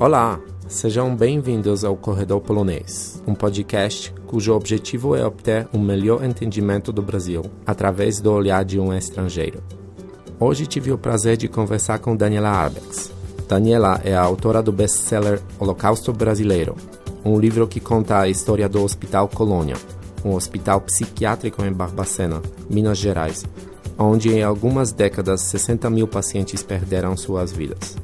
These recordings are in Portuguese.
Olá, sejam bem-vindos ao Corredor Polonês, um podcast cujo objetivo é obter um melhor entendimento do Brasil através do olhar de um estrangeiro. Hoje tive o prazer de conversar com Daniela Arbex. Daniela é a autora do best-seller Holocausto Brasileiro, um livro que conta a história do Hospital Colônia, um hospital psiquiátrico em Barbacena, Minas Gerais, onde em algumas décadas 60 mil pacientes perderam suas vidas.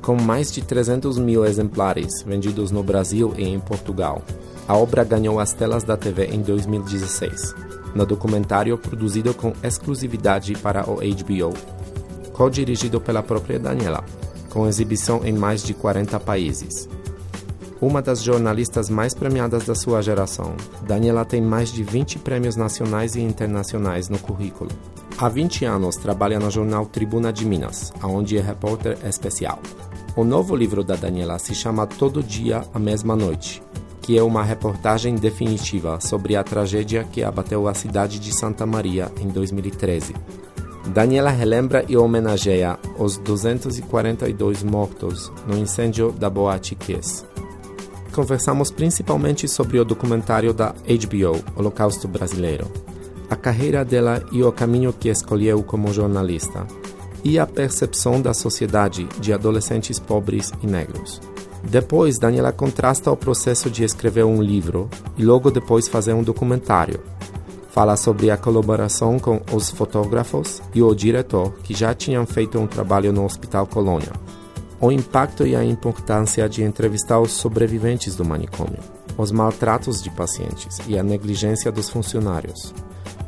Com mais de 300 mil exemplares vendidos no Brasil e em Portugal, a obra ganhou as telas da TV em 2016, no documentário produzido com exclusividade para o HBO, co-dirigido pela própria Daniela, com exibição em mais de 40 países. Uma das jornalistas mais premiadas da sua geração, Daniela tem mais de 20 prêmios nacionais e internacionais no currículo. Há 20 anos trabalha no jornal Tribuna de Minas, onde é repórter especial. O novo livro da Daniela se chama Todo Dia, a Mesma Noite, que é uma reportagem definitiva sobre a tragédia que abateu a cidade de Santa Maria em 2013. Daniela relembra e homenageia os 242 mortos no incêndio da Boate Kiss. Conversamos principalmente sobre o documentário da HBO, Holocausto Brasileiro, a carreira dela e o caminho que escolheu como jornalista, e a percepção da sociedade de adolescentes pobres e negros. Depois, Daniela contrasta o processo de escrever um livro e logo depois fazer um documentário. Fala sobre a colaboração com os fotógrafos e o diretor que já tinham feito um trabalho no Hospital Colônia. O impacto e a importância de entrevistar os sobreviventes do manicômio, os maltratos de pacientes e a negligência dos funcionários,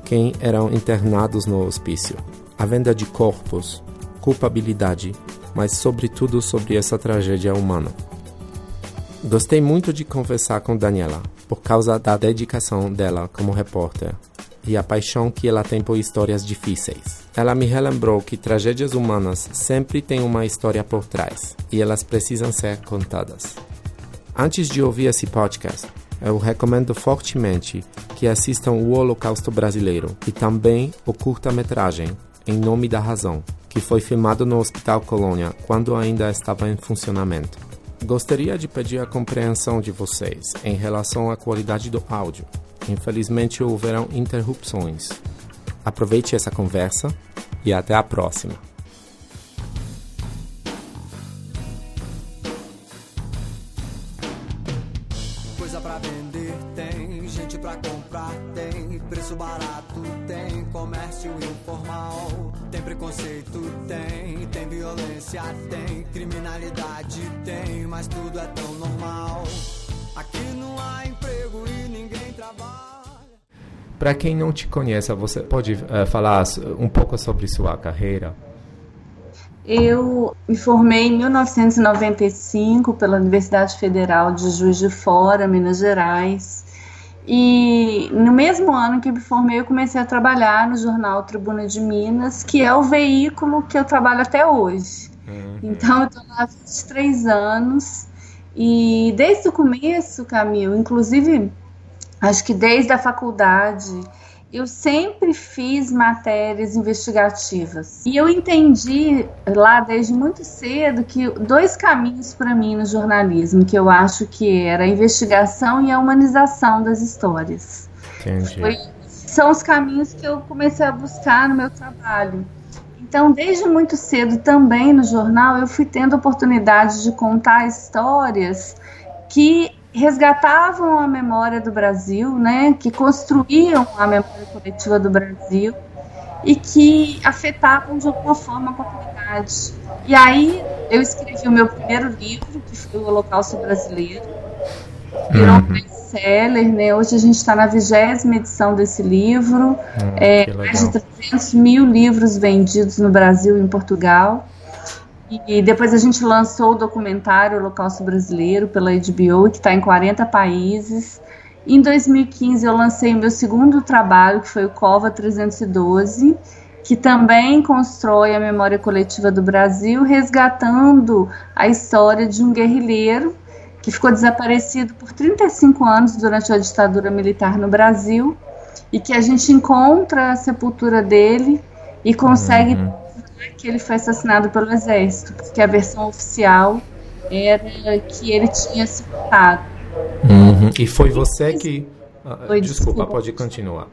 quem eram internados no hospício, a venda de corpos, culpabilidade, mas sobretudo sobre essa tragédia humana. Gostei muito de conversar com Daniela, por causa da dedicação dela como repórter e a paixão que ela tem por histórias difíceis. Ela me relembrou que tragédias humanas sempre têm uma história por trás e elas precisam ser contadas. Antes de ouvir esse podcast, eu recomendo fortemente que assistam o Holocausto Brasileiro e também o curta-metragem Em Nome da Razão, que foi filmado no Hospital Colônia quando ainda estava em funcionamento. Gostaria de pedir a compreensão de vocês em relação à qualidade do áudio. Infelizmente houveram interrupções. Aproveite essa conversa e até a próxima. Violência tem, criminalidade tem, mas tudo é tão normal. Aqui não há emprego e ninguém trabalha. Para quem não te conhece, você pode uh, falar um pouco sobre sua carreira? Eu me formei em 1995 pela Universidade Federal de Juiz de Fora, Minas Gerais. E no mesmo ano que me formei, eu comecei a trabalhar no jornal Tribuna de Minas, que é o veículo que eu trabalho até hoje. Uhum. Então, eu estou lá há 23 anos. E desde o começo, Camilo, inclusive, acho que desde a faculdade, eu sempre fiz matérias investigativas. E eu entendi lá desde muito cedo que dois caminhos para mim no jornalismo, que eu acho que era a investigação e a humanização das histórias. Entendi. Foi, são os caminhos que eu comecei a buscar no meu trabalho. Então, desde muito cedo também no jornal, eu fui tendo oportunidade de contar histórias que resgatavam a memória do Brasil, né, que construíam a memória coletiva do Brasil e que afetavam de alguma forma a comunidade. E aí eu escrevi o meu primeiro livro, que foi o Holocausto Brasileiro, virou um best-seller, né? Hoje a gente está na vigésima edição desse livro, Hum, é, mais de legal. 300 mil livros vendidos no Brasil e em Portugal. E depois a gente lançou o documentário Holocausto Brasileiro pela HBO, que está em 40 países. Em 2015 eu lancei o meu segundo trabalho, que foi o Cova 312, que também constrói a memória coletiva do Brasil, resgatando a história de um guerrilheiro que ficou desaparecido por 35 anos durante a ditadura militar no Brasil e que a gente encontra a sepultura dele e consegue uhum. que ele foi assassinado pelo exército, porque a versão oficial era que ele tinha se matado. Uhum. E foi você que. Ah, foi, desculpa, desculpa, pode continuar.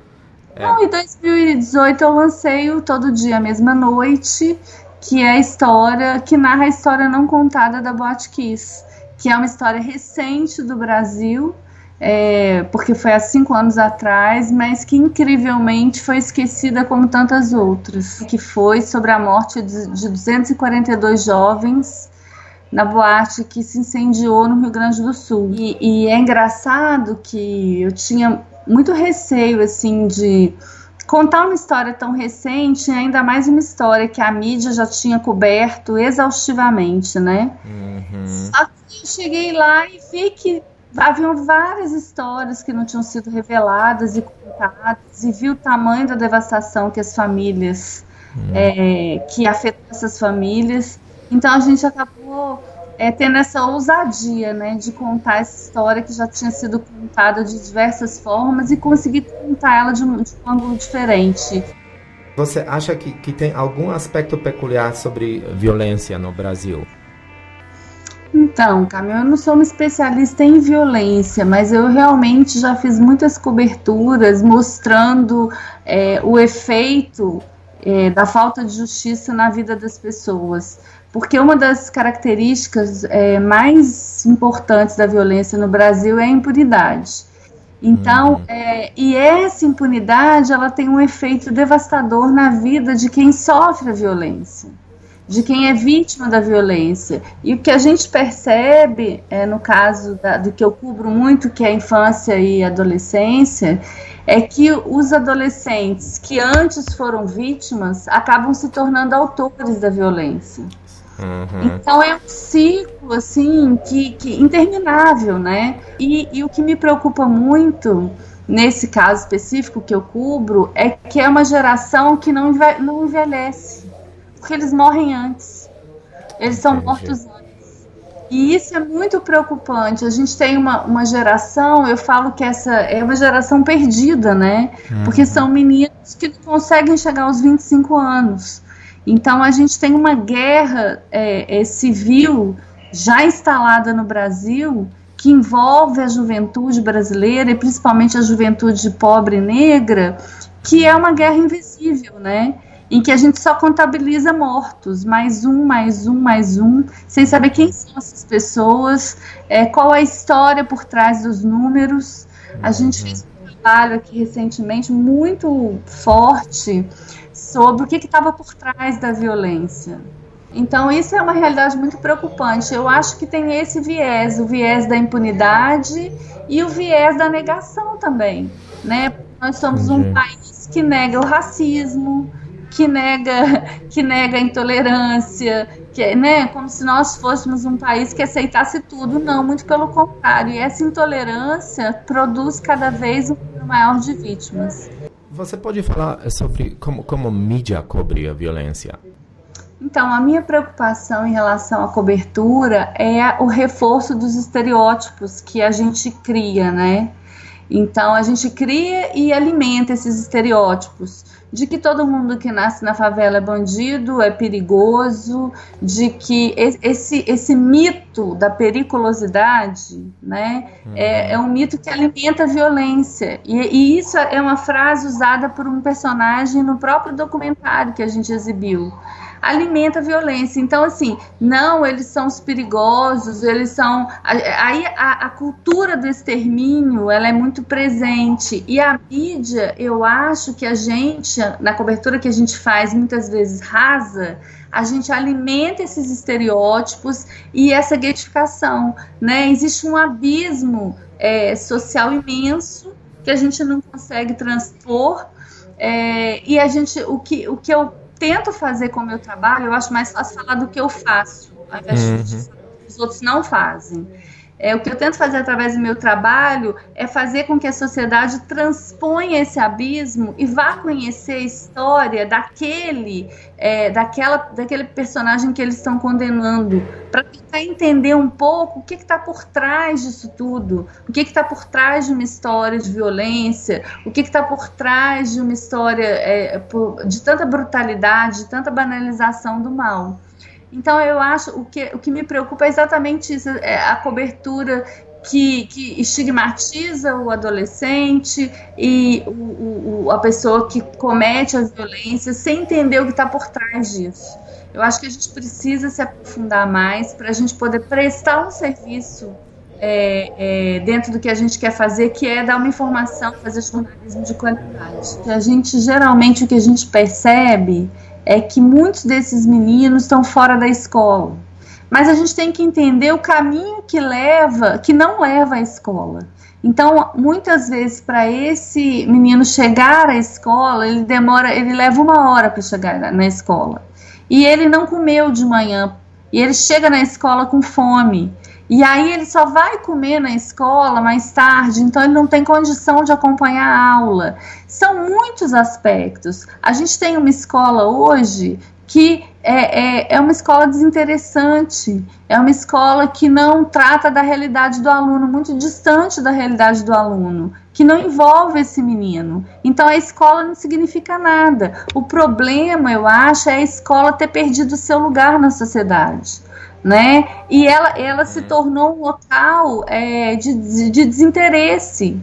É. Não, em 2018 eu lancei o Todo Dia, Mesma Noite, que é a história, que narra a história não contada da Boate Kiss, que é uma história recente do Brasil, é, porque foi há cinco anos atrás, mas que incrivelmente foi esquecida como tantas outras, que foi sobre a morte de, de 242 jovens na boate que se incendiou no Rio Grande do Sul. E, e é engraçado que eu tinha muito receio, assim, de contar uma história tão recente, ainda mais uma história que a mídia já tinha coberto exaustivamente, né? Uhum. Só que cheguei lá e vi que haviam várias histórias que não tinham sido reveladas e contadas, e vi o tamanho da devastação que as famílias, uhum. é, que afetou essas famílias. Então a gente acabou é, tendo essa ousadia, né, de contar essa história que já tinha sido contada de diversas formas e conseguir contar ela de um, de um ângulo diferente. Você acha que, que tem algum aspecto peculiar sobre violência no Brasil? Então, Camila, eu não sou uma especialista em violência, mas eu realmente já fiz muitas coberturas mostrando é, o efeito é, da falta de justiça na vida das pessoas porque uma das características é, mais importantes da violência no Brasil é a impunidade. Então, uhum. é, e essa impunidade ela tem um efeito devastador na vida de quem sofre a violência, de quem é vítima da violência. E o que a gente percebe, é, no caso da, do que eu cubro muito, que é a infância e adolescência, é que os adolescentes que antes foram vítimas acabam se tornando autores da violência. Uhum. Então é um ciclo assim que, que interminável, né? E, e o que me preocupa muito nesse caso específico que eu cubro é que é uma geração que não, não envelhece, porque eles morrem antes, eles são Entendi. mortos antes. E isso é muito preocupante. A gente tem uma, uma geração, eu falo que essa é uma geração perdida, né? Uhum. Porque são meninos que não conseguem chegar aos 25 anos. Então a gente tem uma guerra é, é, civil já instalada no Brasil que envolve a juventude brasileira e principalmente a juventude pobre e negra, que é uma guerra invisível, né? Em que a gente só contabiliza mortos, mais um, mais um, mais um, sem saber quem são essas pessoas, é, qual a história por trás dos números. A gente fez um trabalho aqui recentemente muito forte sobre o que estava por trás da violência. Então, isso é uma realidade muito preocupante. Eu acho que tem esse viés, o viés da impunidade e o viés da negação também. Né? Nós somos um país que nega o racismo, que nega, que nega a intolerância, que, né, como se nós fôssemos um país que aceitasse tudo. Não, muito pelo contrário. E essa intolerância produz cada vez um número maior de vítimas. Você pode falar sobre como, como mídia cobre a violência? Então, a minha preocupação em relação à cobertura é o reforço dos estereótipos que a gente cria, né? Então, a gente cria e alimenta esses estereótipos de que todo mundo que nasce na favela é bandido, é perigoso, de que esse, esse mito da periculosidade né, uhum. é, é, um mito que alimenta a violência. E, e, isso é uma frase usada por um personagem no próprio documentário que a gente exibiu alimenta a violência. Então, assim, não, eles são os perigosos, eles são. Aí a, a, cultura do extermínio ela é muito presente. E a mídia, eu acho que a gente, na cobertura que a gente faz, muitas vezes rasa, a gente alimenta esses estereótipos e essa getificação. Né? Existe um abismo é, social imenso que a gente não consegue transpor. É, e a gente, o que, o que eu tento fazer com o meu trabalho, eu acho mais fácil falar do que eu faço, ao invés uhum. de os outros não fazem. É, o que eu tento fazer através do meu trabalho é fazer com que a sociedade transponha esse abismo e vá conhecer a história daquele, é, daquela, daquele personagem que eles estão condenando, para tentar entender um pouco o que está por trás disso tudo, o que está por trás de uma história de violência, o que está por trás de uma história é, de tanta brutalidade, de tanta banalização do mal. Então eu acho o que, o que me preocupa é exatamente isso, é a cobertura que, que, estigmatiza o adolescente e o, o, a pessoa que comete a violência sem entender o que está por trás disso. Eu acho que a gente precisa se aprofundar mais para a gente poder prestar um serviço é, é, dentro do que a gente quer fazer, que é dar uma informação, fazer jornalismo de qualidade. A gente geralmente o que a gente percebe é que muitos desses meninos estão fora da escola. Mas a gente tem que entender o caminho que leva, que não leva à escola. Então, muitas vezes, para esse menino chegar à escola, ele demora, ele leva uma hora para chegar na escola. E ele não comeu de manhã. E ele chega na escola com fome. E aí ele só vai comer na escola mais tarde, então ele não tem condição de acompanhar a aula. São muitos aspectos. A gente tem uma escola hoje que é, é, é, uma escola desinteressante, é uma escola que não trata da realidade do aluno, muito distante da realidade do aluno, que não envolve esse menino. Então a escola não significa nada. O problema, eu acho, é a escola ter perdido o seu lugar na sociedade né? E ela, ela se tornou um local é, de, de desinteresse.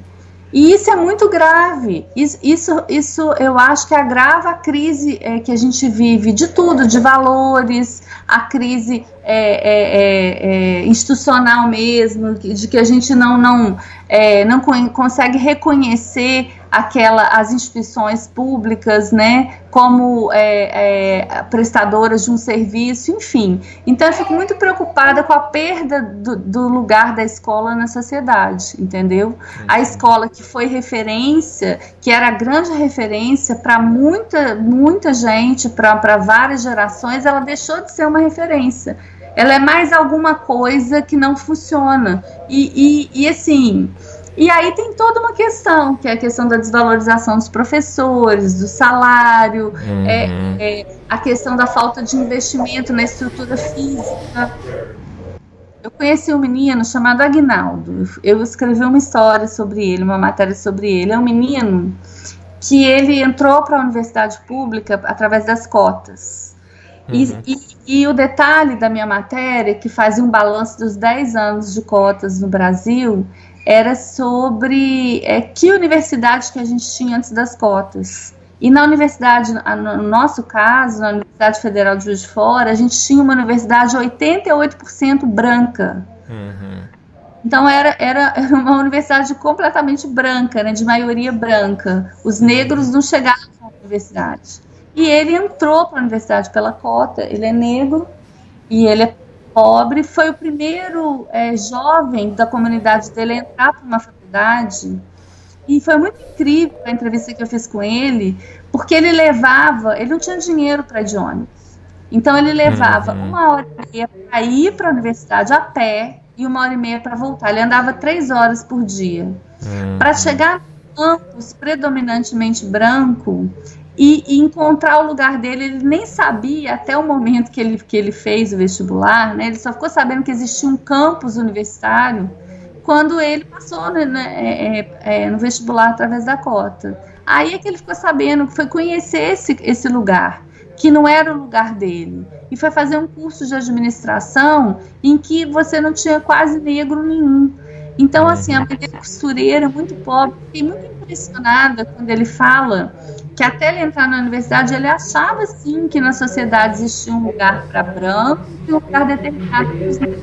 E isso é muito grave. Isso, isso, isso eu acho que agrava a crise é, que a gente vive de tudo, de valores, a crise é, é, é, é institucional mesmo, de que a gente não, não, é, não consegue reconhecer aquela, as instituições públicas, né, como é, é, prestadoras de um serviço, enfim. Então eu fico muito preocupada com a perda do, do lugar da escola na sociedade, entendeu? A escola que foi referência, que era grande referência para muita, muita gente, para várias gerações, ela deixou de ser uma referência. Ela é mais alguma coisa que não funciona. E, e, e assim, e aí tem toda uma questão, que é a questão da desvalorização dos professores, do salário, uhum. é, é, a questão da falta de investimento na estrutura física. Eu conheci um menino chamado Agnaldo. Eu escrevi uma história sobre ele, uma matéria sobre ele. É um menino que ele entrou para a universidade pública através das cotas. Uhum. E, e, e, o detalhe da minha matéria, que fazia um balanço dos 10 anos de cotas no Brasil, era sobre é, que universidade que a gente tinha antes das cotas. E na universidade, no nosso caso, na Universidade Federal de Juiz de Fora, a gente tinha uma universidade 88% branca. Uhum. Então era, era, era uma universidade completamente branca, né, de maioria branca. Os negros não chegavam na universidade. E ele entrou para a universidade pela cota, ele é negro e ele é pobre, foi o primeiro é, jovem da comunidade dele a entrar para uma faculdade. E foi muito incrível a entrevista que eu fiz com ele, porque ele levava, ele não tinha dinheiro para de ônibus. Então ele levava uhum. uma hora e meia para ir para a universidade a pé e uma hora e meia para voltar. Ele andava três horas por dia. Uhum. Para chegar no campus predominantemente branco, e, e, encontrar o lugar dele. Ele nem sabia até o momento que ele, que ele fez o vestibular, né? Ele só ficou sabendo que existia um campus universitário quando ele passou né, né é, é, é, no vestibular através da cota. Aí é que ele ficou sabendo, foi conhecer esse, esse lugar, que não era o lugar dele. E foi fazer um curso de administração em que você não tinha quase negro nenhum. Então, assim, a mãe dele costureira, muito pobre, fiquei muito impressionada quando ele fala que até ele entrar na universidade ele achava sim que na sociedade existia um lugar para branco e um lugar determinado para os negros.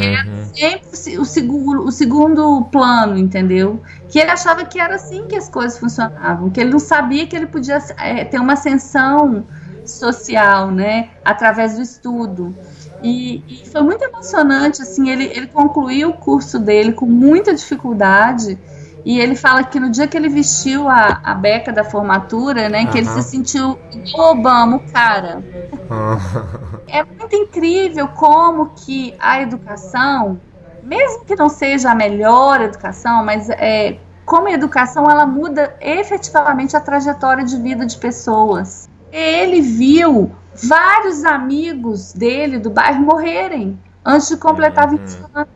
Que era uhum. sempre o segundo, o segundo plano, entendeu? Que ele achava que era assim que as coisas funcionavam, que ele não sabia que ele podia é, ter uma ascensão social, né, através do estudo. E, e, foi muito emocionante, assim, ele, ele concluiu o curso dele com muita dificuldade, e ele fala que no dia que ele vestiu a, a beca da formatura, né, uhum. que ele se sentiu Obama, o cara. Uhum. É muito incrível como que a educação mesmo que não seja a melhor educação, mas é, como a educação ela muda efetivamente a trajetória de vida de pessoas. Ele viu vários amigos dele do bairro morrerem antes de completar 20 uhum. anos,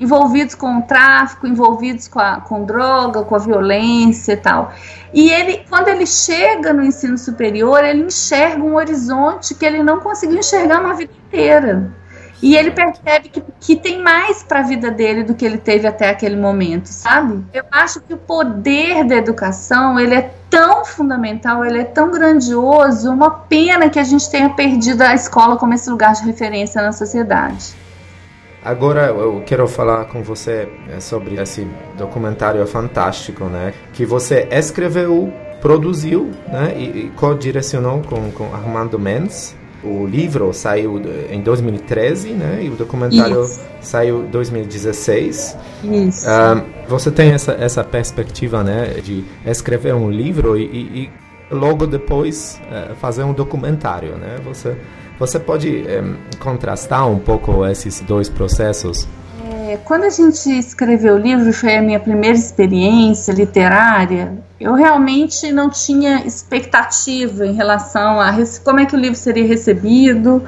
envolvidos com o tráfico, envolvidos com, a, com droga, com a violência e tal. E ele, quando ele chega no ensino superior, ele enxerga um horizonte que ele não conseguiu enxergar uma vida inteira. E ele percebe que, que tem mais para a vida dele do que ele teve até aquele momento, sabe? Eu acho que o poder da educação, ele é tão fundamental, ele é tão grandioso, uma pena que a gente tenha perdido a escola como esse lugar de referência na sociedade. Agora eu quero falar com você é, sobre esse documentário fantástico, né? Que você escreveu, produziu, né? E, e co-direcionou com, com Armando Mendes. O livro saiu em 2013, né? E o documentário Isso. saiu em 2016. Isso. Uh, você tem essa, essa perspectiva, né? De escrever um livro e, e, e logo depois uh, fazer um documentário, né? Você, você pode um, contrastar um pouco esses dois processos? É, quando a gente escreveu o livro, foi a minha primeira experiência literária, eu realmente não tinha expectativa em relação a como é que o livro seria recebido.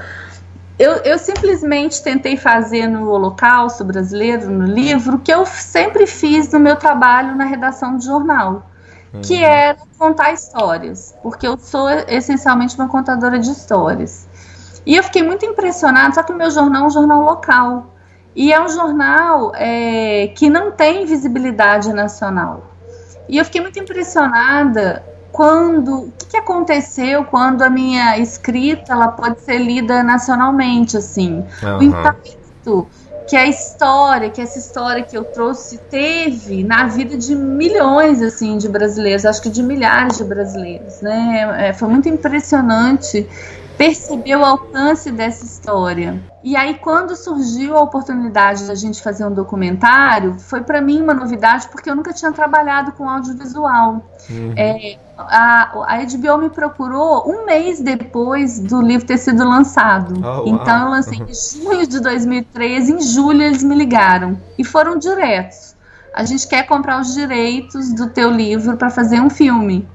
Eu, eu simplesmente tentei fazer no Holocausto Brasileiro, no livro, o que eu sempre fiz no meu trabalho na redação de jornal, uhum. que era contar histórias, porque eu sou essencialmente uma contadora de histórias. E eu fiquei muito impressionada, só que o meu jornal é um jornal local. E é um jornal é, que não tem visibilidade nacional. E eu fiquei muito impressionada quando o que, que, aconteceu quando a minha escrita ela pode ser lida nacionalmente assim uhum. o impacto que a história que essa história que eu trouxe teve na vida de milhões assim de brasileiros acho que de milhares de brasileiros né é, foi muito impressionante perceber o alcance dessa história. E aí, quando surgiu a oportunidade da gente fazer um documentário, foi para mim uma novidade, porque eu nunca tinha trabalhado com audiovisual. Uhum. É, a, a HBO me procurou um mês depois do livro ter sido lançado. Oh, então, eu lancei em junho de 2013, em julho eles me ligaram. E foram diretos. A gente quer comprar os direitos do teu livro para fazer um filme.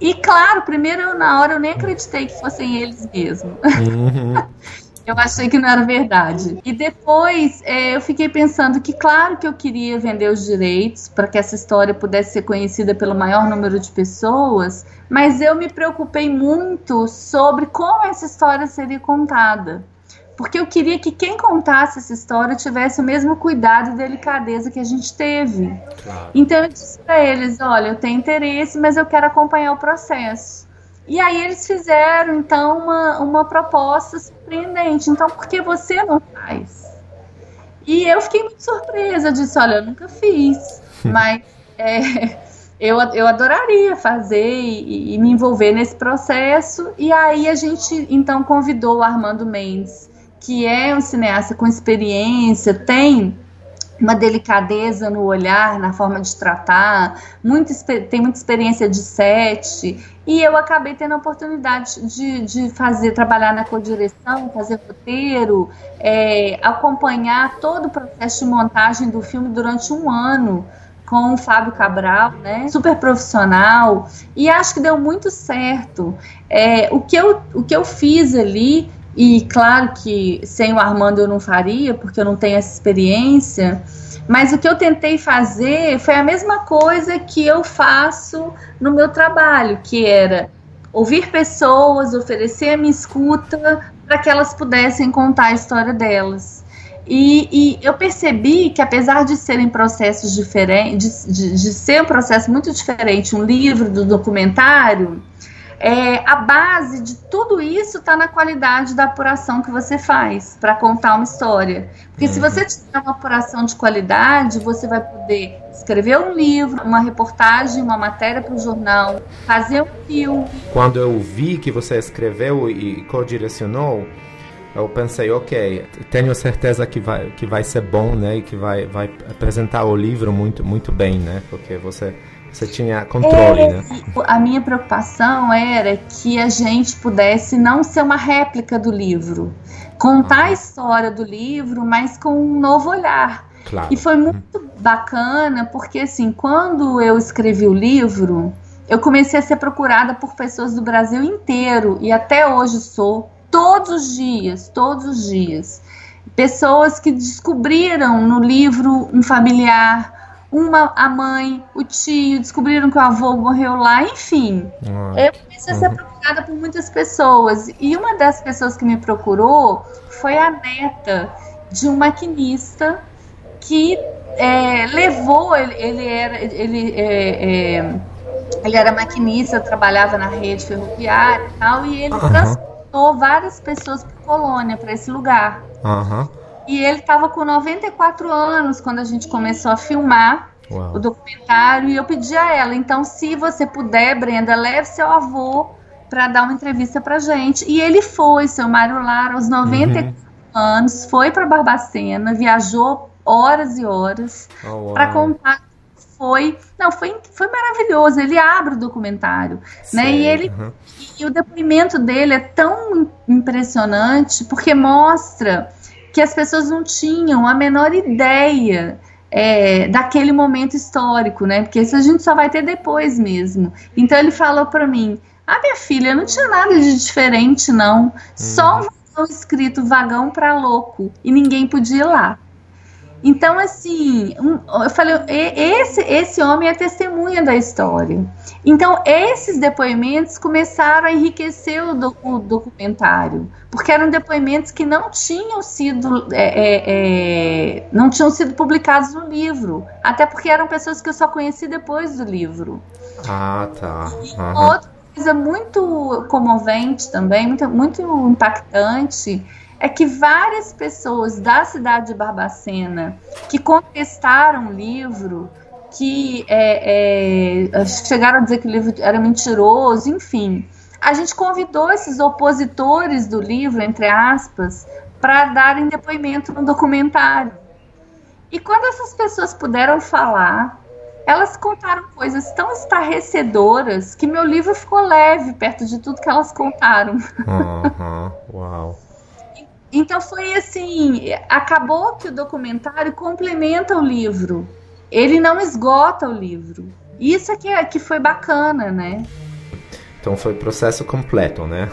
E claro, primeiro eu, na hora eu nem acreditei que fossem eles mesmo. Uhum. eu achei que não era verdade. E depois é, eu fiquei pensando que, claro, que eu queria vender os direitos para que essa história pudesse ser conhecida pelo maior número de pessoas, mas eu me preocupei muito sobre como essa história seria contada porque eu queria que quem contasse essa história tivesse o mesmo cuidado e delicadeza que a gente teve. Claro. Então eu disse para eles: olha, eu tenho interesse, mas eu quero acompanhar o processo. E aí eles fizeram então uma, uma proposta surpreendente. Então, por que você não faz? E eu fiquei muito surpresa, eu disse, olha, eu nunca fiz, mas é, eu, eu adoraria fazer e, e, me envolver nesse processo. E aí a gente então convidou o Armando Mendes que é um cineasta com experiência, tem uma delicadeza no olhar, na forma de tratar, muito, tem muita experiência de set, e eu acabei tendo a oportunidade de, de fazer, trabalhar na co-direção, fazer roteiro, é, acompanhar todo o processo de montagem do filme durante um ano com o Fábio Cabral, né? Super profissional, e acho que deu muito certo. É, o, que eu, o que eu fiz ali e claro que sem o Armando eu não faria, porque eu não tenho essa experiência. Mas o que eu tentei fazer foi a mesma coisa que eu faço no meu trabalho, que era ouvir pessoas, oferecer a minha escuta para que elas pudessem contar a história delas. E, e, eu percebi que, apesar de serem processos diferentes, de, de, de ser um processo muito diferente, um livro do documentário, é, a base de tudo isso está na qualidade da apuração que você faz para contar uma história. Porque uhum. se você tiver uma apuração de qualidade, você vai poder escrever um livro, uma reportagem, uma matéria para o jornal, fazer um filme. Quando eu vi que você escreveu e co-direcionou, eu pensei, ok, tenho certeza que vai, que vai ser bom, né? E que vai, vai apresentar o livro muito, muito bem, né? Porque você você tinha controle, é, né? A minha preocupação era que a gente pudesse não ser uma réplica do livro. Contar a história do livro, mas com um novo olhar. Claro. E foi muito bacana, porque assim, quando eu escrevi o livro, eu comecei a ser procurada por pessoas do Brasil inteiro e até hoje sou, todos os dias, todos os dias. Pessoas que descobriram no livro um familiar, uma a mãe, o tio, descobriram que o avô morreu lá, enfim. Ah, eu comecei a ser uhum. procurada por muitas pessoas. E uma das pessoas que me procurou foi a neta de um maquinista que é, levou, ele, ele era. Ele, é, é, ele era maquinista, trabalhava na rede ferroviária e tal, e ele uhum. transportou várias pessoas para Colônia, para esse lugar. Uhum. E ele estava com 94 anos quando a gente começou a filmar Uau. o documentário, e eu pedi a ela, então, se você puder, Brenda, leve seu avô para dar uma entrevista pra gente. E ele foi, seu Mário Lara, aos 94 uhum. anos, foi para Barbacena, viajou horas e horas oh, para contar foi não foi foi maravilhoso ele abre o documentário Sei, né e ele uhum. e o depoimento dele é tão impressionante porque mostra que as pessoas não tinham a menor ideia é, daquele momento histórico, né? Porque isso a gente só vai ter depois mesmo. Então ele falou para mim: "Ah, minha filha, não tinha nada de diferente não, uhum. só um vagão escrito vagão para louco e ninguém podia ir lá". Então, assim, um, eu falei, esse, esse homem é testemunha da história. Então, esses depoimentos começaram a enriquecer o, do, o documentário, porque eram depoimentos que não tinham sido é, é, é, não tinham sido publicados no livro, até porque eram pessoas que eu só conheci depois do livro. Ah, tá. Uhum. Outra coisa muito comovente também, muito, muito impactante é que várias pessoas da cidade de Barbacena que contestaram o livro, que é, é, chegaram a dizer que o livro era mentiroso, enfim. A gente convidou esses opositores do livro, entre aspas, para darem depoimento no documentário. E quando essas pessoas puderam falar, elas contaram coisas tão estarrecedoras que meu livro ficou leve perto de tudo que elas contaram. Uhum, uau. Então foi assim, acabou que o documentário complementa o livro. Ele não esgota o livro. Isso é que, é, que foi bacana, né? Então foi processo completo, né?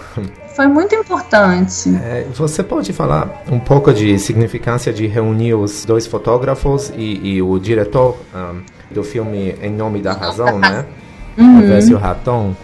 Foi muito importante. É, você pode falar um pouco de significância de reunir os dois fotógrafos e, e o diretor um, do filme Em Nome da Razão, né? Uhum. O Raton.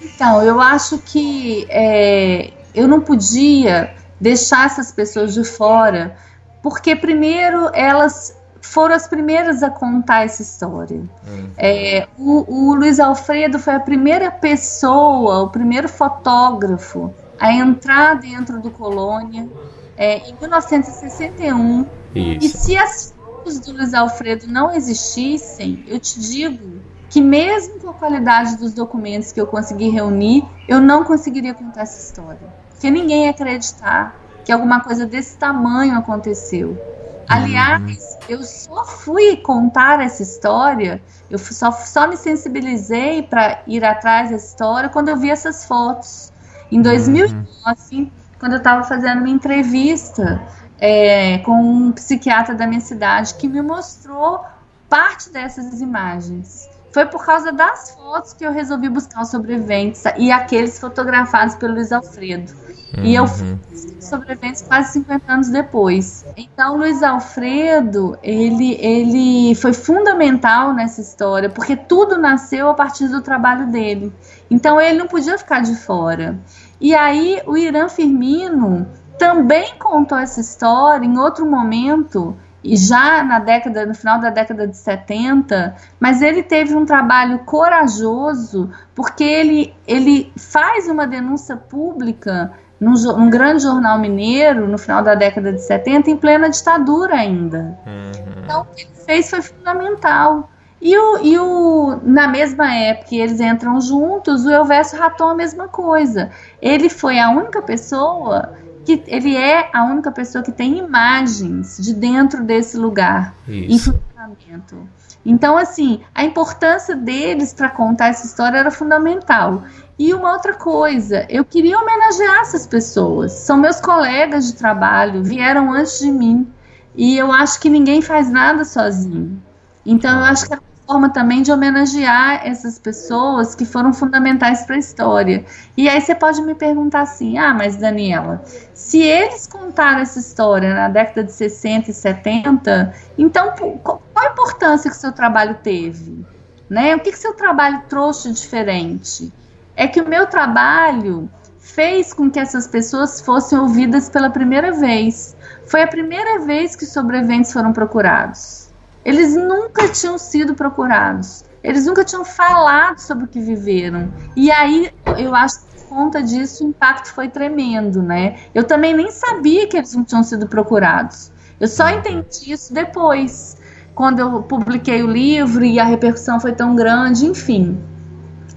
Então, eu acho que é, eu não podia deixar essas pessoas de fora, porque primeiro elas foram as primeiras a contar essa história. Uhum. É, o, o Luiz Alfredo foi a primeira pessoa, o primeiro fotógrafo a entrar dentro do Colônia é, em 1961. Isso. E se as fotos do Luiz Alfredo não existissem, eu te digo que mesmo com a qualidade dos documentos que eu consegui reunir, eu não conseguiria contar essa história porque ninguém ia acreditar que alguma coisa desse tamanho aconteceu. Aliás, uhum. eu só fui contar essa história, eu só, só me sensibilizei para ir atrás dessa história quando eu vi essas fotos. Em 2009, uhum. quando eu estava fazendo uma entrevista é, com um psiquiatra da minha cidade que me mostrou parte dessas imagens. Foi por causa das fotos que eu resolvi buscar os sobreviventes e aqueles fotografados pelo Luiz Alfredo. Uhum. E eu uhum. fui sobreviventes quase 50 anos depois. Então, Luiz Alfredo, ele, ele foi fundamental nessa história, porque tudo nasceu a partir do trabalho dele. Então, ele não podia ficar de fora. E aí, o Irã Firmino também contou essa história em outro momento já na década, no final da década de 70, mas ele teve um trabalho corajoso porque ele, ele faz uma denúncia pública num, num, grande jornal mineiro no final da década de 70, em plena ditadura ainda. Uhum. Então, o que ele fez foi fundamental. E, o, e o, na mesma época eles entram juntos, o Elvésio Raton a mesma coisa. Ele foi a única pessoa que ele é a única pessoa que tem imagens de dentro desse lugar Isso. em funcionamento. Então, assim, a importância deles para contar essa história era fundamental. E uma outra coisa, eu queria homenagear essas pessoas. São meus colegas de trabalho, vieram antes de mim. E eu acho que ninguém faz nada sozinho. Então, eu acho que é uma forma também de homenagear essas pessoas que foram fundamentais para a história. E aí você pode me perguntar assim: ah, mas Daniela, se eles contaram essa história na década de 60 e 70, então qual a importância que seu trabalho teve? Né? O que, que seu trabalho trouxe diferente? É que o meu trabalho fez com que essas pessoas fossem ouvidas pela primeira vez. Foi a primeira vez que sobreviventes foram procurados. Eles nunca tinham sido procurados. Eles nunca tinham falado sobre o que viveram. E aí, eu acho que por conta disso, o impacto foi tremendo, né? Eu também nem sabia que eles não tinham sido procurados. Eu só entendi isso depois, quando eu publiquei o livro e a repercussão foi tão grande, enfim.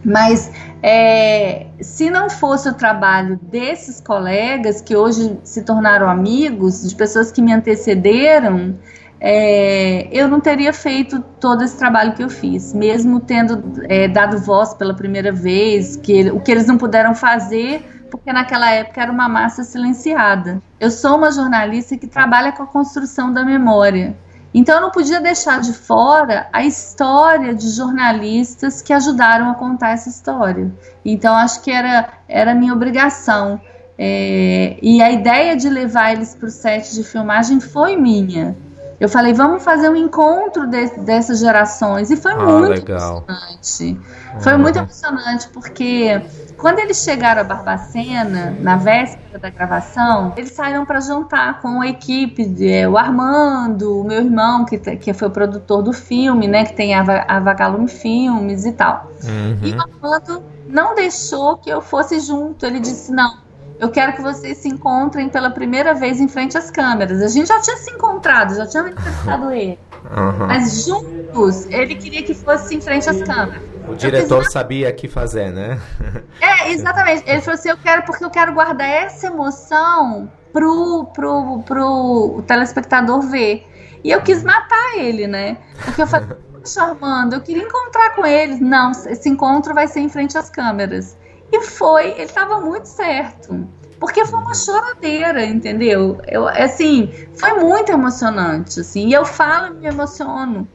Mas é, se não fosse o trabalho desses colegas que hoje se tornaram amigos, de pessoas que me antecederam, é, eu não teria feito todo esse trabalho que eu fiz, mesmo tendo é, dado voz pela primeira vez, que o que eles não puderam fazer porque naquela época era uma massa silenciada. Eu sou uma jornalista que trabalha com a construção da memória. Então eu não podia deixar de fora a história de jornalistas que ajudaram a contar essa história. Então acho que era era minha obrigação. É, e a ideia de levar eles para o set de filmagem foi minha. Eu falei, vamos fazer um encontro de, dessas gerações. E foi ah, muito legal. emocionante. Foi muito emocionante, porque quando eles chegaram a Barbacena, na véspera da gravação, eles saíram para jantar com a equipe, de, é, o Armando, o meu irmão, que, que foi o produtor do filme, né? Que tem a, a Vagalume Filmes e tal. Uhum. E o Armando não deixou que eu fosse junto. Ele disse, não, eu quero que vocês se encontrem pela primeira vez em frente às câmeras. A gente já tinha se encontrado, já tinha entrevistado ele. Uhum. Mas juntos, ele queria que fosse em frente às câmeras. O diretor sabia o que fazer, né? É, exatamente. Ele falou assim: eu quero, porque eu quero guardar essa emoção pro, pro, pro telespectador ver. E eu quis matar ele, né? Porque eu falei, Armando, eu queria encontrar com ele. Não, esse encontro vai ser em frente às câmeras. E foi, ele estava muito certo. Porque foi uma choradeira, entendeu? Eu, assim, foi muito emocionante, assim. E eu falo e me emociono.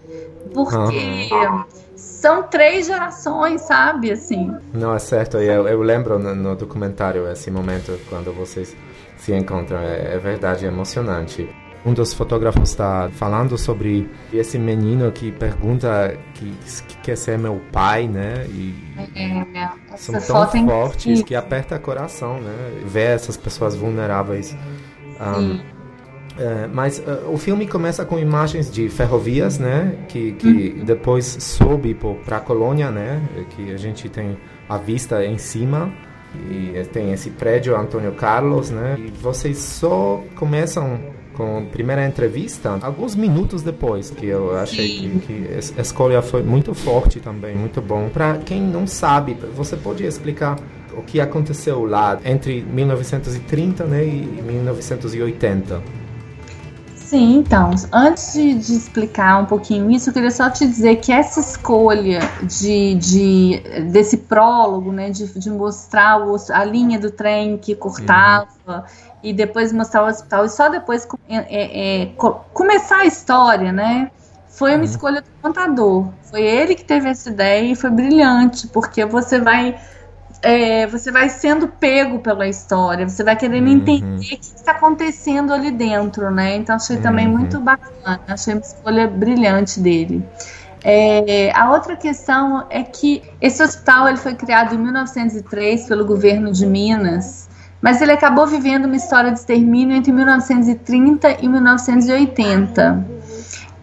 Porque uhum. são três gerações, sabe? Assim. Não, é certo. Eu, eu lembro no, no documentário esse momento quando vocês se encontram. É, é verdade, é emocionante um dos fotógrafos está falando sobre esse menino que pergunta que, que quer ser meu pai, né? E é, são tão fortes que aperta o coração, né? Ver essas pessoas vulneráveis. Um, é, mas uh, o filme começa com imagens de ferrovias, né? Que, que uhum. depois sobe para a colônia, né? Que a gente tem a vista em cima e tem esse prédio Antônio Carlos, né? E vocês só começam com a primeira entrevista, alguns minutos depois, que eu achei que, que, a escolha foi muito forte também, muito bom. Para quem não sabe, você pode explicar o que aconteceu lá entre 1930 né, e 1980? Sim, então, antes de, de, explicar um pouquinho isso, eu queria só te dizer que essa escolha de, de desse prólogo, né, de, de mostrar o, a linha do trem que cortava uhum. E depois mostrar o hospital e só depois é, é, é, começar a história, né, foi uma uhum. escolha do contador. Foi ele que teve essa ideia e foi brilhante, porque você vai é, você vai sendo pego pela história, você vai querendo uhum. entender o que está acontecendo ali dentro, né? Então achei também uhum. muito bacana, achei uma escolha brilhante dele. É, a outra questão é que esse hospital ele foi criado em 1903 pelo governo de Minas, mas ele acabou vivendo uma história de extermínio entre 1930 e 1980.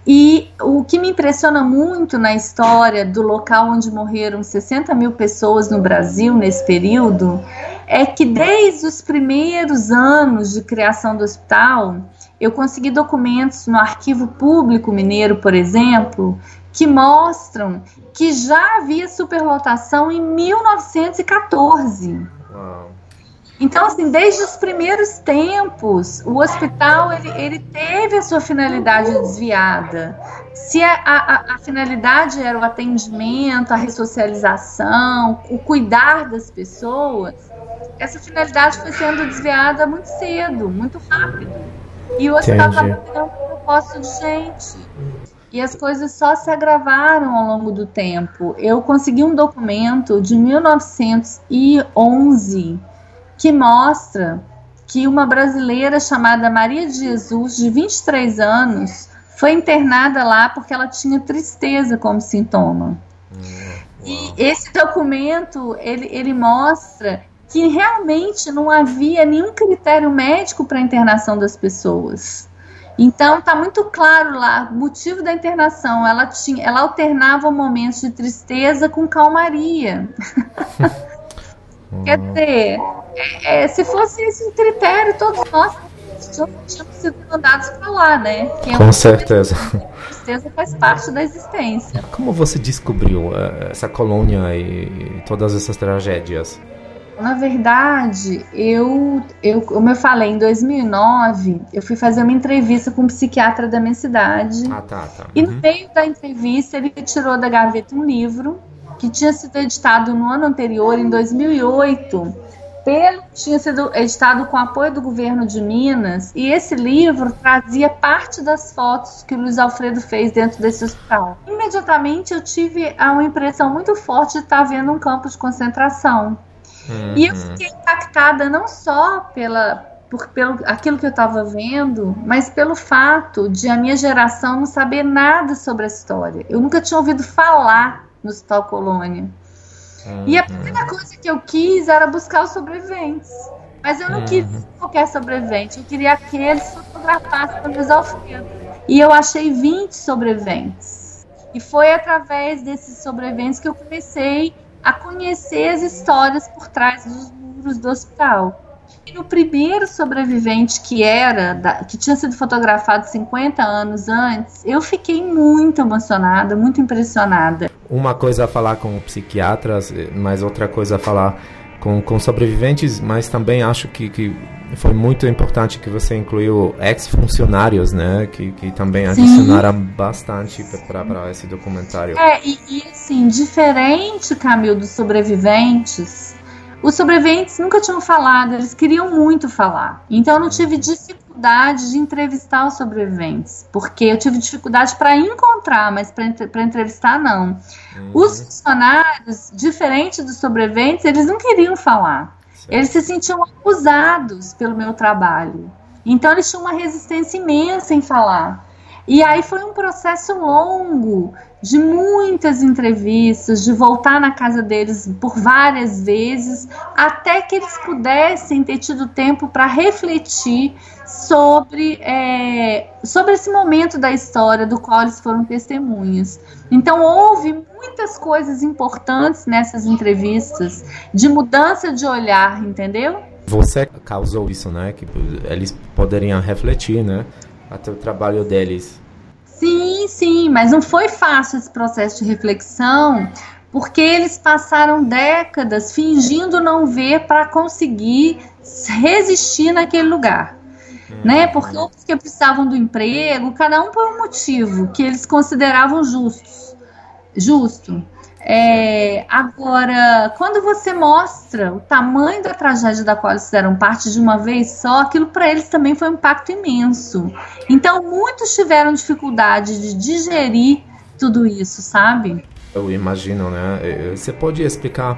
E o que me impressiona muito na história do local onde morreram 60 mil pessoas no Brasil nesse período é que desde os primeiros anos de criação do hospital, eu consegui documentos no Arquivo Público Mineiro, por exemplo, que mostram que já havia superlotação em 1914. Uau. Então, assim, desde os primeiros tempos, o hospital ele, ele teve a sua finalidade desviada. Se a, a, a, finalidade era o atendimento, a ressocialização, o cuidar das pessoas, essa finalidade foi sendo desviada muito cedo, muito rápido. E o hospital estava virando um propósito de gente. E as coisas só se agravaram ao longo do tempo. Eu consegui um documento de 1911 que mostra que uma brasileira chamada Maria de Jesus, de 23 anos, foi internada lá porque ela tinha tristeza como sintoma. Hum, e esse documento ele, ele mostra que realmente não havia nenhum critério médico para a internação das pessoas. Então está muito claro lá o motivo da internação. Ela tinha, ela alternava momentos de tristeza com calmaria. Quer dizer, é, é, se fosse esse critério, todos nós tínhamos sido mandados para lá, né? É com certeza. Tristeza faz parte da existência. Como você descobriu uh, essa colônia e, e todas essas tragédias? Na verdade, eu, eu, como eu falei, em 2009, eu fui fazer uma entrevista com um psiquiatra da minha cidade. Ah, tá, tá. E no uhum. meio da entrevista, ele tirou da gaveta um livro que tinha sido editado no ano anterior, em 2008, pelo, tinha sido editado com apoio do governo de Minas, e esse livro trazia parte das fotos que o Luiz Alfredo fez dentro desse hospital. Imediatamente eu tive uma impressão muito forte de estar vendo um campo de concentração. Uhum. E eu fiquei impactada não só pela, por, pelo aquilo que eu estava vendo, mas pelo fato de a minha geração não saber nada sobre a história. Eu nunca tinha ouvido falar no Hospital Colônia. Uhum. E a primeira coisa que eu quis era buscar os sobreviventes. Mas eu não uhum. quis qualquer sobrevivente, eu queria que eles fotografassem pelo Alfredo. E eu achei 20 sobreviventes. E foi através desses sobreviventes que eu comecei a conhecer as histórias por trás dos muros do hospital. E no primeiro sobrevivente que era, da, que tinha sido fotografado 50 anos antes, eu fiquei muito emocionada, muito impressionada. Uma coisa a falar com psiquiatras, mas outra coisa a falar com, com sobreviventes, mas também acho que, que foi muito importante que você incluiu ex-funcionários, né? Que, que também adicionaram Sim. bastante para esse documentário. É, e, e assim, diferente, Camil, dos sobreviventes, os sobreviventes nunca tinham falado, eles queriam muito falar. Então eu não tive dificuldade de entrevistar os sobreviventes, porque eu tive dificuldade para encontrar, mas para entrevistar não. Uhum. Os funcionários, diferente dos sobreviventes, eles não queriam falar. Certo. Eles se sentiam acusados pelo meu trabalho. Então eles tinham uma resistência imensa em falar. E aí foi um processo longo de muitas entrevistas, de voltar na casa deles por várias vezes, até que eles pudessem ter tido tempo para refletir sobre, é, sobre esse momento da história do qual eles foram testemunhas. Então houve muitas coisas importantes nessas entrevistas, de mudança de olhar, entendeu? Você causou isso, né? Que eles poderiam refletir, né? até o trabalho deles. Sim, sim, mas não foi fácil esse processo de reflexão, porque eles passaram décadas fingindo não ver para conseguir resistir naquele lugar. Hum. Né? Porque outros que precisavam do emprego, cada um por um motivo que eles consideravam justos, justo. É, agora, quando você mostra o tamanho da tragédia da qual eles fizeram parte de uma vez só, aquilo para eles também foi um impacto imenso. Então, muitos tiveram dificuldade de digerir tudo isso, sabe? Eu imagino, né? Você pode explicar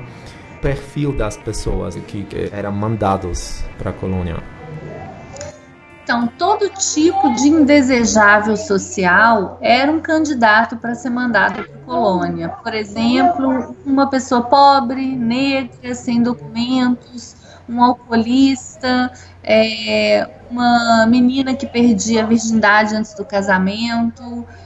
o perfil das pessoas que eram mandados para a colônia? Então, todo tipo de indesejável social era um candidato para ser mandado para a colônia. Por exemplo, uma pessoa pobre, negra, sem documentos, um alcoolista, é, uma menina que perdia a virgindade antes do casamento,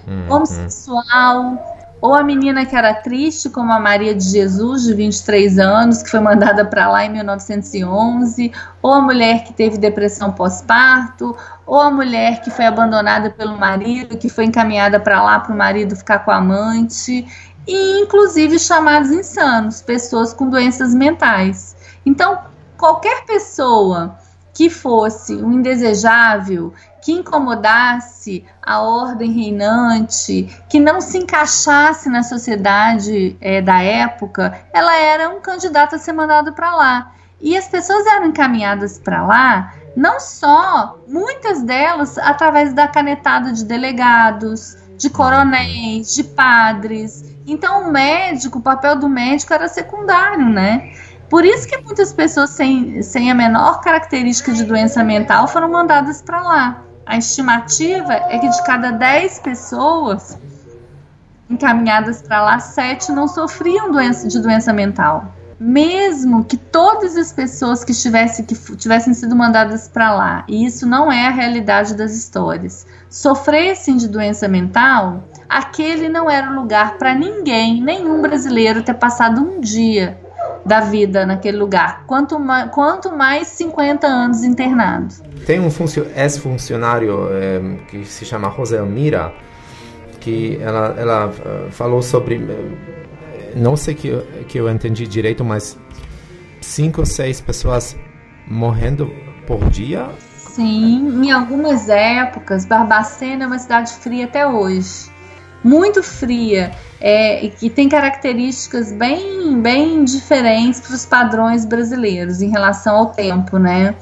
hum, homossexual ou a menina que era triste, como a Maria de Jesus, de 23 anos, que foi mandada para lá em 1911, ou a mulher que teve depressão pós-parto, ou a mulher que foi abandonada pelo marido, que foi encaminhada para lá para o marido ficar com a amante, e inclusive chamados insanos, pessoas com doenças mentais. Então, qualquer pessoa que fosse um indesejável, que incomodasse a ordem reinante, que não se encaixasse na sociedade é, da época, ela era um candidato a ser mandado para lá. E as pessoas eram encaminhadas para lá Não só, muitas delas através da canetada de delegados, de coronéis, de padres. Então, o médico, o papel do médico era secundário, né? Por isso que muitas pessoas sem, sem a menor característica de doença mental foram mandadas para lá. A estimativa é que de cada 10 pessoas encaminhadas para lá, 7 não sofriam doença, de doença mental. Mesmo que todas as pessoas que, que tivessem sido mandadas para lá, e isso não é a realidade das histórias, sofressem de doença mental, aquele não era o lugar para ninguém, nenhum brasileiro ter passado um dia da vida naquele lugar, quanto mais, quanto mais 50 anos internado. Tem um ex-funcionário é, que se chama Mira, que ela, ela uh, falou sobre não sei que, que eu entendi direito, mas cinco ou seis pessoas morrendo por dia? Sim, em algumas épocas, Barbacena é uma cidade fria até hoje. Muito fria é, e que tem características bem, bem diferentes para os padrões brasileiros em relação ao tempo, né?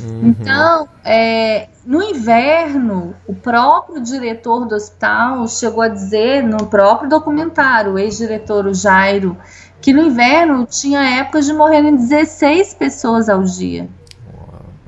Uhum. Então, é, no inverno, o próprio diretor do hospital chegou a dizer no próprio documentário, o ex-diretor, o Jairo, que no inverno tinha épocas de morrerem 16 pessoas ao dia.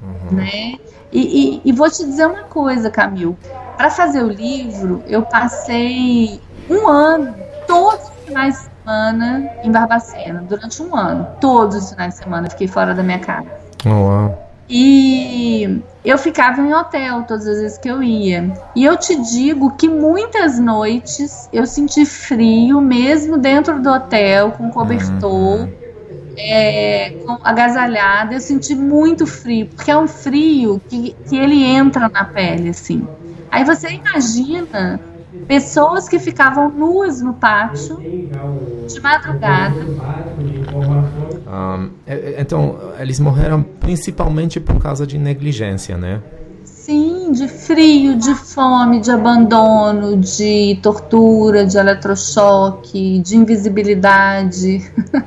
Uhum. Né? E, e, e, vou te dizer uma coisa, Camil. Para fazer o livro, eu passei um ano, todos os finais de semana, em Barbacena, durante um ano. Todos os finais de semana, fiquei fora da minha casa. Oh, wow. E eu ficava em hotel todas as vezes que eu ia. E eu te digo que muitas noites eu senti frio, mesmo dentro do hotel, com cobertor, uhum. é, com agasalhada. Eu senti muito frio, porque é um frio que, que ele entra na pele, assim. Aí você imagina pessoas que ficavam nuas no pátio de madrugada. Um, é, é, então, eles morreram principalmente por causa de negligência, né? Sim, de frio, de fome, de abandono, de tortura, de eletrochoque, de invisibilidade, hum.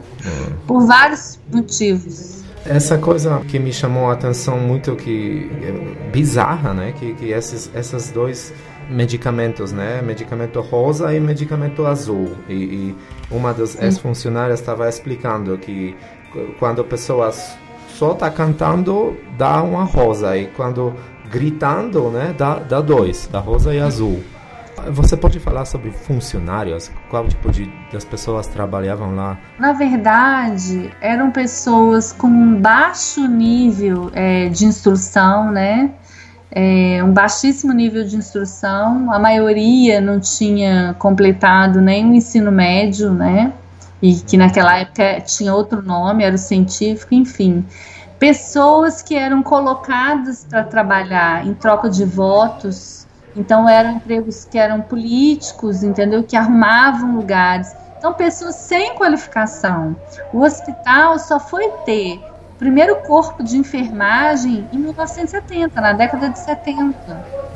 por vários motivos. Essa coisa que me chamou a atenção muito que é bizarra, né? Que, que esses, essas dois medicamentos, né? Medicamento rosa e medicamento azul. E, e uma das ex-funcionárias estava explicando que quando a pessoa só está cantando, dá uma rosa. E quando gritando, né? Dá, dá dois, dá rosa e azul. Você pode falar sobre funcionários? Qual tipo de das pessoas trabalhavam lá? Na verdade, eram pessoas com um baixo nível é, de instrução, né? é, um baixíssimo nível de instrução, a maioria não tinha completado nem o ensino médio, né? E que naquela época tinha outro nome, era o científico, enfim. Pessoas que eram colocadas para trabalhar em troca de votos, então eram empregos que eram políticos, entendeu? Que arrumavam lugares. Então, pessoas sem qualificação. O hospital só foi ter primeiro corpo de enfermagem em 1970, na década de 70.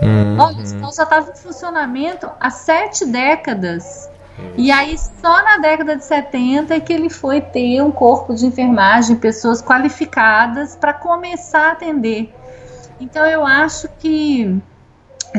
Uhum. Olha, então já estava em funcionamento há sete décadas. E aí, só na década de 70 é que ele foi ter um corpo de enfermagem, pessoas qualificadas para começar a atender. Então, eu acho que,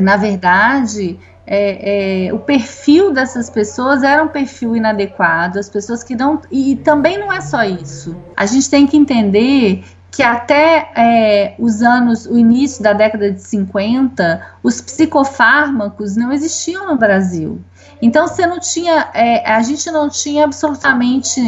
na verdade, é, é, o perfil dessas pessoas era um perfil inadequado, as pessoas que não. E também não é só isso. A gente tem que entender que até é, os anos, o início da década de 50, os psicofármacos não existiam no Brasil. Então você não tinha, é, a gente não tinha absolutamente,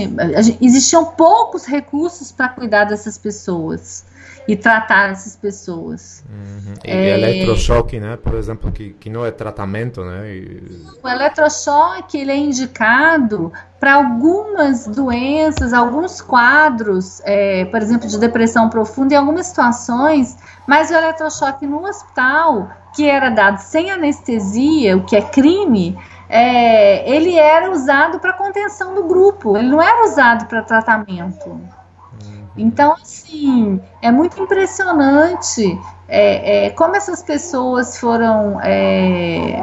existiam poucos recursos para cuidar dessas pessoas e tratar essas pessoas. Uhum. E é... eletrochoque, né, por exemplo, que, que não é tratamento, né? E... O eletrochoque ele é indicado para algumas doenças, alguns quadros, é, por exemplo, de depressão profunda, em algumas situações, mas o eletrochoque no hospital, que era dado sem anestesia, o que é crime, é, ele era usado para contenção do grupo, ele não era usado para tratamento. Então, assim, é muito impressionante é, é, como essas pessoas foram, é,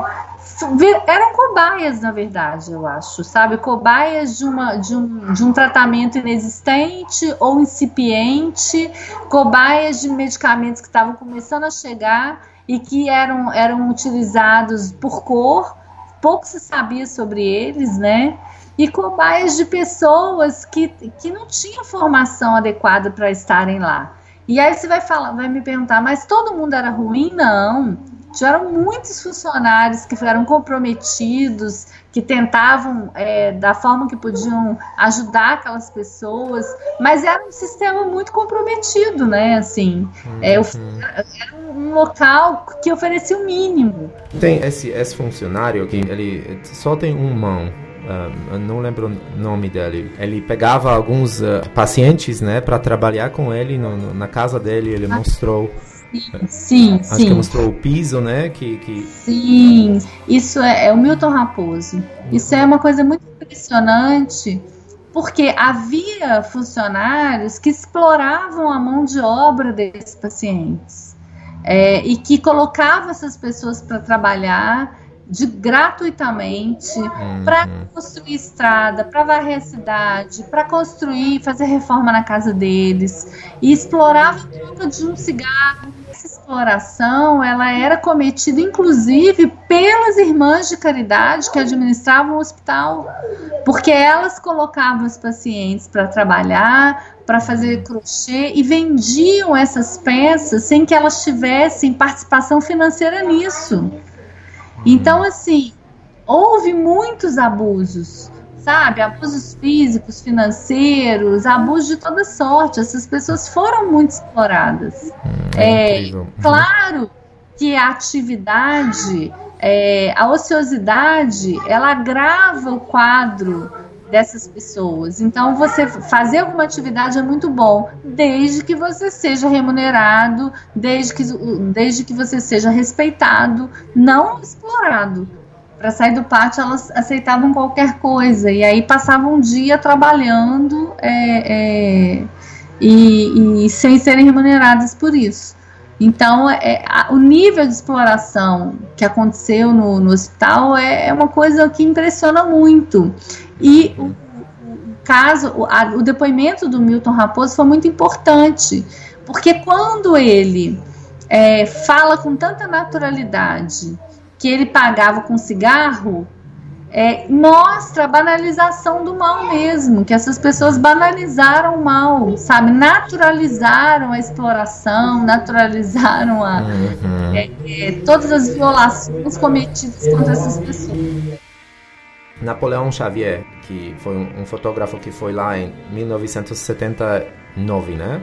eram cobaias, na verdade, eu acho, sabe? Cobaias de, uma, de, um, de um tratamento inexistente ou incipiente, cobaias de medicamentos que estavam começando a chegar e que eram, eram utilizados por cor, pouco se sabia sobre eles, né? E cobaias de pessoas que, que não tinham formação adequada para estarem lá. E aí você vai falar, vai me perguntar, mas todo mundo era ruim? Não. Tiveram muitos funcionários que foram comprometidos, que tentavam, é, da forma que podiam, ajudar aquelas pessoas, mas era um sistema muito comprometido, né? Assim, é, uhum. é, era um local que oferecia o mínimo. Tem esse, esse funcionário que ele só tem uma mão, uh, não lembro o nome dele. Ele pegava alguns uh, pacientes, né, para trabalhar com ele no, no, na casa dele. Ele ah, mostrou Sim, Acho sim. que mostrou o piso, né? Que, que... Sim, isso é, é o Milton Raposo. Isso é uma coisa muito impressionante, porque havia funcionários que exploravam a mão de obra desses pacientes é, e que colocavam essas pessoas para trabalhar de gratuitamente uhum. para construir estrada, para varrer a cidade, para construir, fazer reforma na casa deles e explorava em troca de um cigarro. Essa exploração, ela era cometida inclusive pelas irmãs de caridade que administravam o hospital, porque elas colocavam os pacientes para trabalhar, para fazer crochê e vendiam essas peças sem que elas tivessem participação financeira nisso. Então, assim, houve muitos abusos, sabe? Abusos físicos, financeiros, abusos de toda sorte. Essas pessoas foram muito exploradas. Hum, é, é claro que a atividade, é, a ociosidade, ela agrava o quadro dessas pessoas. Então, você fazer alguma atividade é muito bom, desde que você seja remunerado, desde que, desde que você seja respeitado, não explorado. Para sair do pátio, elas aceitavam qualquer coisa e aí passavam um dia trabalhando é, é, e, e sem serem remuneradas por isso. Então, é, a, o nível de exploração que aconteceu no, no hospital é, é, uma coisa que impressiona muito. E o, o caso, o, a, o depoimento do Milton Raposo foi muito importante, porque quando ele é, fala com tanta naturalidade que ele pagava com cigarro, é, mostra a banalização do mal mesmo, que essas pessoas banalizaram o mal, sabe? Naturalizaram a exploração, naturalizaram a, uhum. é, é, todas as violações cometidas contra essas pessoas. Napoleão Xavier, que foi um, um fotógrafo que foi lá em 1979, né?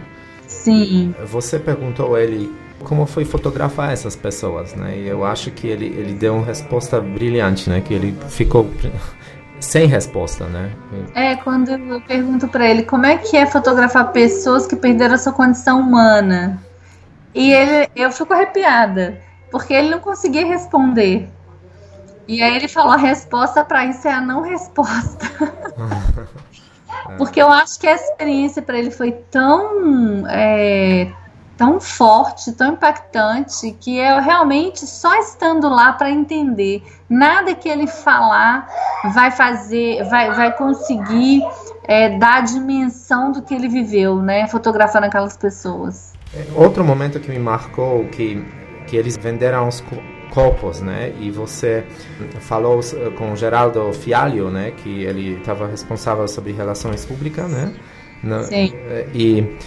Sim. Você perguntou a ele como foi fotografar essas pessoas, né? E eu acho que ele, ele deu uma resposta brilhante, né? Que ele ficou sem resposta, né? É, quando eu pergunto para ele como é que é fotografar pessoas que perderam a sua condição humana, e ele, eu fico arrepiada, porque ele não conseguia responder. E aí ele falou: a resposta para isso é a não resposta. Porque eu acho que a experiência para ele foi tão, é, tão forte, tão impactante, que eu realmente só estando lá para entender. Nada que ele falar vai fazer, vai, vai conseguir é, dar a dimensão do que ele viveu, né? Fotografando aquelas pessoas. Outro momento que me marcou que que eles venderam os copos, né? E você falou com o Geraldo Fialho, né? Que ele estava responsável sobre relações públicas, né? Sim. E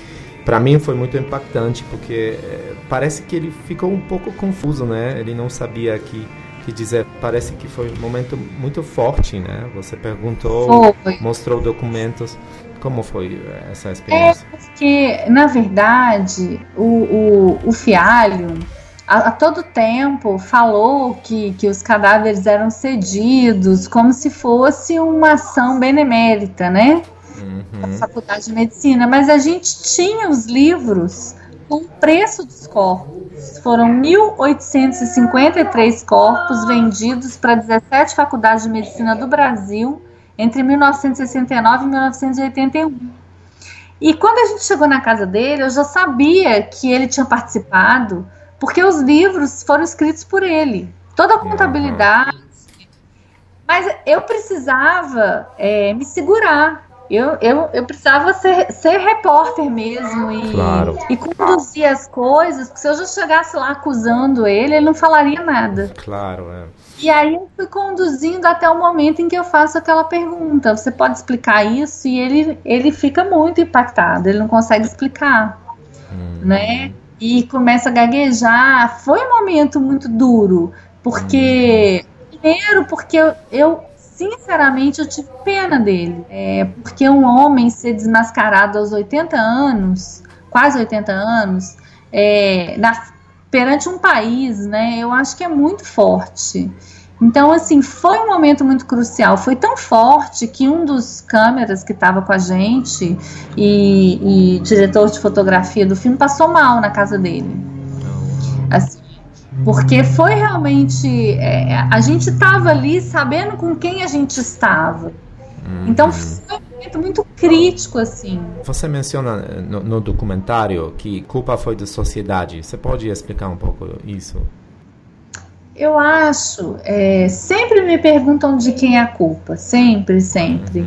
para mim foi muito impactante porque eh, parece que ele ficou um pouco confuso, né? Ele não sabia que que dizer, parece que foi um momento muito forte, né? Você perguntou, foi. mostrou documentos. Como foi essa experiência? É porque, na verdade, o, o, o Fialho, a, a, todo tempo falou que, que os cadáveres eram cedidos como se fosse uma ação benemérita, né? Uhum. Da Faculdade de Medicina. Mas a gente tinha os livros com o preço dos corpos. Foram 1.853 corpos vendidos para 17 faculdades de medicina do Brasil entre 1969 e 1981. E quando a gente chegou na casa dele, eu já sabia que ele tinha participado porque os livros foram escritos por ele. Toda a contabilidade, Mas eu precisava é, me segurar. Eu, eu, eu precisava ser, ser repórter mesmo e, claro. e conduzir as coisas, porque se eu já chegasse lá acusando ele, ele não falaria nada. Claro, é. E aí eu fui conduzindo até o momento em que eu faço aquela pergunta: você pode explicar isso? E ele, ele fica muito impactado, ele não consegue explicar, hum. né? E começa a gaguejar. Foi um momento muito duro, porque. Hum. Primeiro, porque eu, eu sinceramente, eu tive pena dele. É, porque um homem ser desmascarado aos 80 anos, quase 80 anos, é, na, perante um país, né, eu acho que é muito forte. Então, assim, foi um momento muito crucial. Foi tão forte que um dos câmeras que estava com a gente e, e, diretor de fotografia do filme passou mal na casa dele. Assim, porque foi realmente. É, a gente estava ali sabendo com quem a gente estava. Uhum. Então foi um momento muito crítico, assim. Você menciona no, no, documentário que culpa foi da sociedade. Você pode explicar um pouco isso? Eu acho. É, sempre me perguntam de quem é a culpa. Sempre, sempre. Uhum.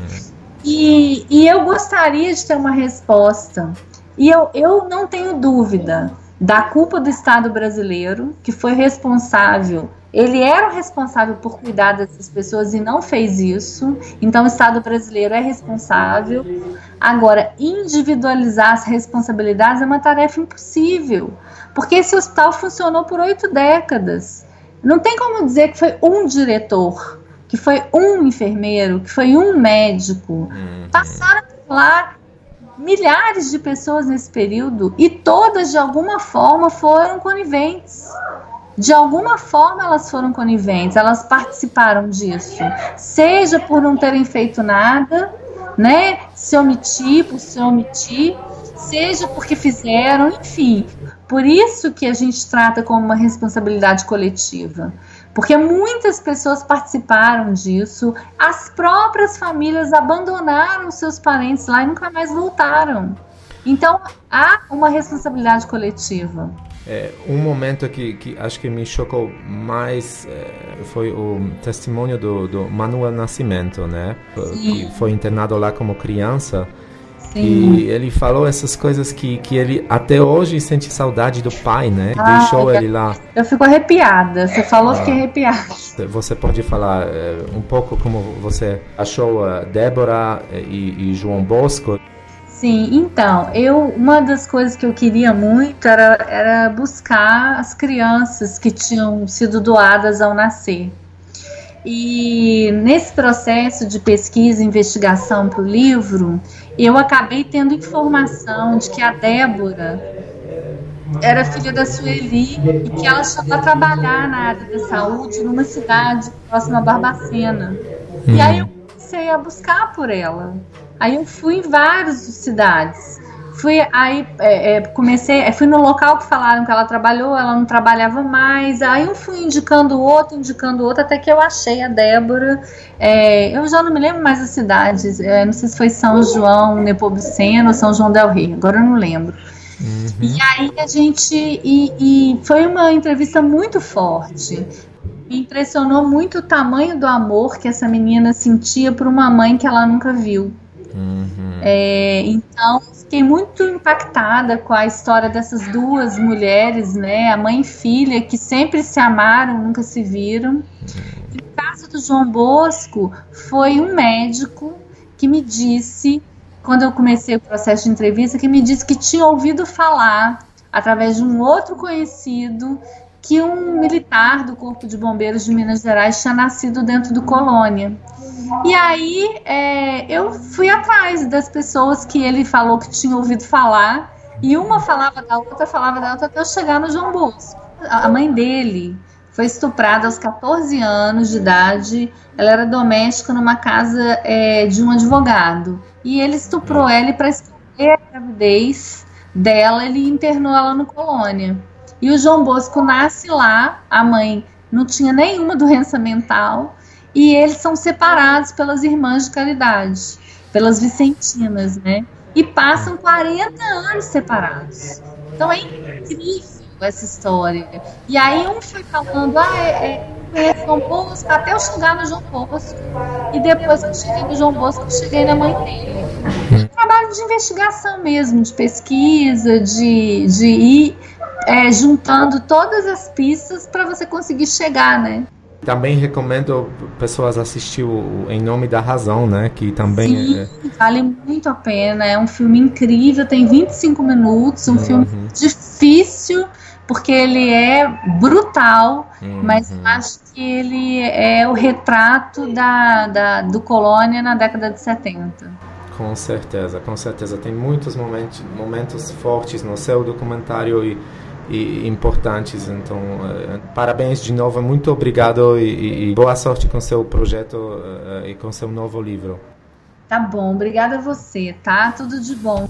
E, e eu gostaria de ter uma resposta. E eu, eu não tenho dúvida da culpa do Estado brasileiro, que foi responsável. Ele era o responsável por cuidar dessas pessoas e não fez isso. Então, o Estado brasileiro é responsável. Agora, individualizar as responsabilidades é uma tarefa impossível, porque esse hospital funcionou por oito décadas. Não tem como dizer que foi um diretor, que foi um enfermeiro, que foi um médico. Uhum. Passaram lá milhares de pessoas nesse período e todas de alguma forma foram coniventes. De alguma forma elas foram coniventes, elas participaram disso, seja por não terem feito nada, né? Se omitir, por se omitir, seja porque fizeram, enfim. Por isso que a gente trata como uma responsabilidade coletiva porque muitas pessoas participaram disso, as próprias famílias abandonaram seus parentes lá e nunca mais voltaram. Então há uma responsabilidade coletiva. É, um momento que, que acho que me chocou mais é, foi o testemunho do, do Manuel Nascimento, né? Sim. Que foi internado lá como criança Sim. E ele falou essas coisas que, que ele até hoje sente saudade do pai, né? Ah, Deixou ele lá. Eu fico arrepiada. Você falou, ah, fiquei arrepiada. Você pode falar é, um pouco como você achou a Débora eh, e, e João Bosco? Sim, então, eu uma das coisas que eu queria muito era, era buscar as crianças que tinham sido doadas ao nascer. E nesse processo de pesquisa e investigação para o livro, eu acabei tendo informação de que a Débora era filha da Sueli e que ela chegou a trabalhar na área da saúde numa cidade próxima a Barbacena. Hum. E aí eu comecei a buscar por ela. Aí eu fui em várias cidades fui aí é, é, comecei é, fui no local que falaram que ela trabalhou ela não trabalhava mais aí eu fui indicando outro indicando outro até que eu achei a Débora é, eu já não me lembro mais as cidades é, não sei se foi São João Nepomuceno ou São João del Rei agora eu não lembro uhum. e aí a gente e, e foi uma entrevista muito forte me impressionou muito o tamanho do amor que essa menina sentia por uma mãe que ela nunca viu Uhum. É, então, fiquei muito impactada com a história dessas duas mulheres, né? A mãe e filha, que sempre se amaram, nunca se viram. E no caso do João Bosco, foi um médico que me disse, quando eu comecei o processo de entrevista, que me disse que tinha ouvido falar, através de um outro conhecido, que um militar do Corpo de Bombeiros de Minas Gerais tinha nascido dentro do Colônia. E aí é, eu fui atrás das pessoas que ele falou que tinha ouvido falar, e uma falava da outra, falava da outra, até eu chegar no João Bosco. A mãe dele foi estuprada aos 14 anos de idade, ela era doméstica numa casa é, de um advogado. E ele estuprou ela para esconder a gravidez dela, ele internou ela no colônia. E o João Bosco nasce lá, a mãe não tinha nenhuma doença mental, e eles são separados pelas irmãs de caridade, pelas Vicentinas, né? E passam 40 anos separados. Então é incrível essa história. E aí um foi falando, ah, é, é João Bosco até eu chegar no João Bosco. E depois que eu cheguei no João Bosco, eu cheguei na mãe dele. Um trabalho de investigação mesmo, de pesquisa, de, de ir é, juntando todas as pistas para você conseguir chegar, né? Também recomendo pessoas assistir o Em Nome da Razão, né? Que também Sim, é... vale muito a pena. É um filme incrível, tem 25 minutos, um uhum. filme difícil porque ele é brutal, uhum. mas eu acho que ele é o retrato da, da, do colônia na década de 70. Com certeza, com certeza. Tem muitos momentos, momentos fortes no seu documentário e, e importantes. Então, uh, parabéns de novo, muito obrigado e, e, boa sorte com seu projeto uh, e com seu novo livro. Tá bom, obrigada a você, tá? Tudo de bom.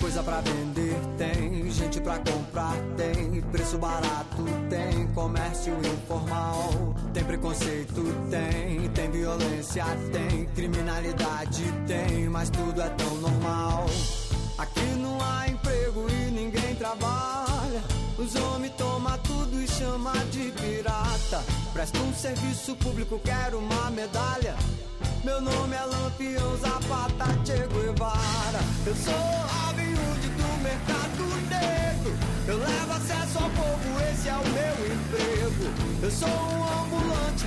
Coisa pra vender tem, gente pra comprar tem, preço barato tem, comércio informal. Tem preconceito tem, tem violência tem, criminalidade tem, mas tudo é tão normal. Aqui não há emprego e trabalha. Os homens tomam tudo e chama de pirata. Presta um serviço público, quero uma medalha. Meu nome é Lampião Zapata Che Guevara. Eu sou Robin Hood do mercado negro. Eu levo acesso ao povo, esse é o meu emprego. Eu sou um ambulante,